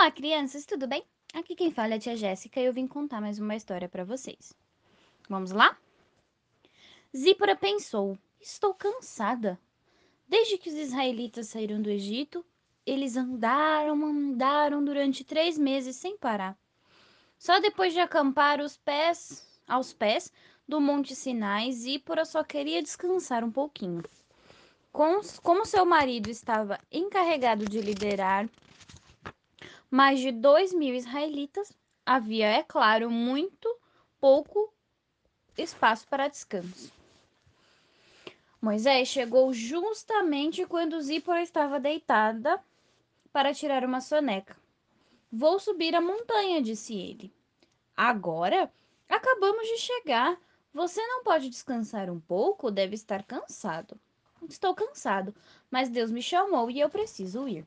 Olá, crianças, tudo bem? Aqui quem fala é a tia Jéssica e eu vim contar mais uma história para vocês. Vamos lá? Zípora pensou: Estou cansada. Desde que os israelitas saíram do Egito, eles andaram, andaram durante três meses sem parar. Só depois de acampar os pés aos pés do Monte Sinai, Zípora só queria descansar um pouquinho. Como seu marido estava encarregado de liderar mais de dois mil israelitas, havia, é claro, muito pouco espaço para descanso. Moisés chegou justamente quando Zípora estava deitada para tirar uma soneca. Vou subir a montanha, disse ele. Agora? Acabamos de chegar. Você não pode descansar um pouco? Deve estar cansado. Estou cansado, mas Deus me chamou e eu preciso ir.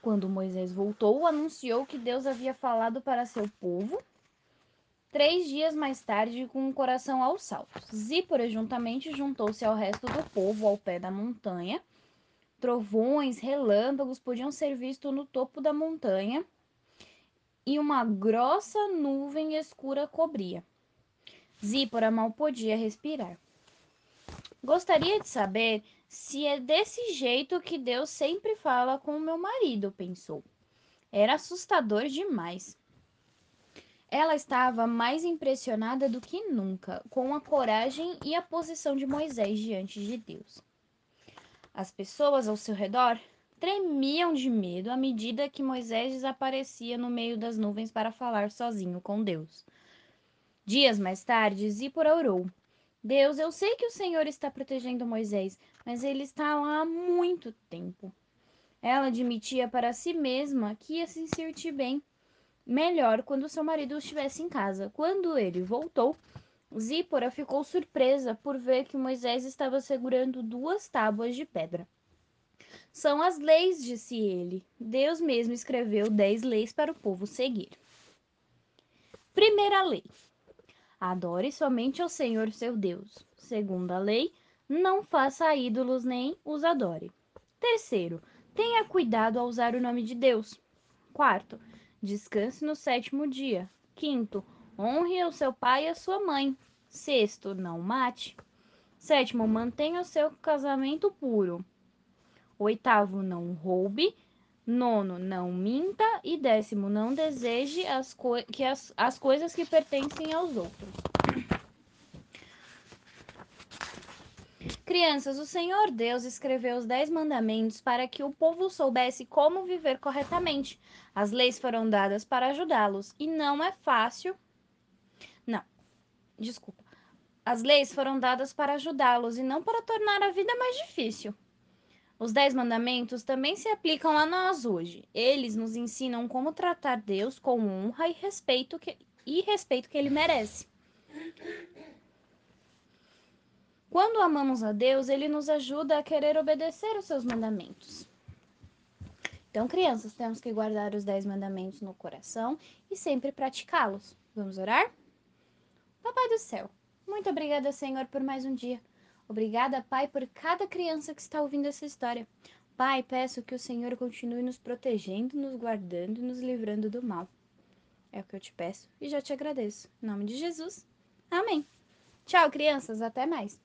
Quando Moisés voltou, anunciou que Deus havia falado para seu povo. Três dias mais tarde, com o coração aos saltos, Zípora juntamente juntou-se ao resto do povo ao pé da montanha. Trovões, relâmpagos podiam ser vistos no topo da montanha e uma grossa nuvem escura cobria. Zípora mal podia respirar. Gostaria de saber se é desse jeito que Deus sempre fala com o meu marido, pensou. Era assustador demais. Ela estava mais impressionada do que nunca com a coragem e a posição de Moisés diante de Deus. As pessoas ao seu redor tremiam de medo à medida que Moisés desaparecia no meio das nuvens para falar sozinho com Deus. Dias mais tarde, Zípora orou. Deus, eu sei que o Senhor está protegendo Moisés, mas ele está lá há muito tempo. Ela admitia para si mesma que ia se sentir bem, melhor quando seu marido estivesse em casa. Quando ele voltou, Zípora ficou surpresa por ver que Moisés estava segurando duas tábuas de pedra. São as leis, disse ele. Deus mesmo escreveu dez leis para o povo seguir. Primeira lei: Adore somente ao Senhor seu Deus. Segunda lei: não faça ídolos nem os adore. Terceiro, tenha cuidado ao usar o nome de Deus. Quarto, descanse no sétimo dia. Quinto, honre o seu pai e a sua mãe. Sexto, não mate. Sétimo, mantenha o seu casamento puro. Oitavo, não roube. Nono, não minta. E décimo, não deseje as, que as, as coisas que pertencem aos outros. Crianças, o Senhor Deus escreveu os Dez Mandamentos para que o povo soubesse como viver corretamente. As leis foram dadas para ajudá-los e não é fácil. Não, desculpa. As leis foram dadas para ajudá-los e não para tornar a vida mais difícil. Os Dez Mandamentos também se aplicam a nós hoje. Eles nos ensinam como tratar Deus com honra e respeito que, e respeito que ele merece. Quando amamos a Deus, ele nos ajuda a querer obedecer os seus mandamentos. Então, crianças, temos que guardar os dez mandamentos no coração e sempre praticá-los. Vamos orar? Papai do céu, muito obrigada, Senhor, por mais um dia. Obrigada, Pai, por cada criança que está ouvindo essa história. Pai, peço que o Senhor continue nos protegendo, nos guardando e nos livrando do mal. É o que eu te peço e já te agradeço. Em nome de Jesus. Amém. Tchau, crianças. Até mais.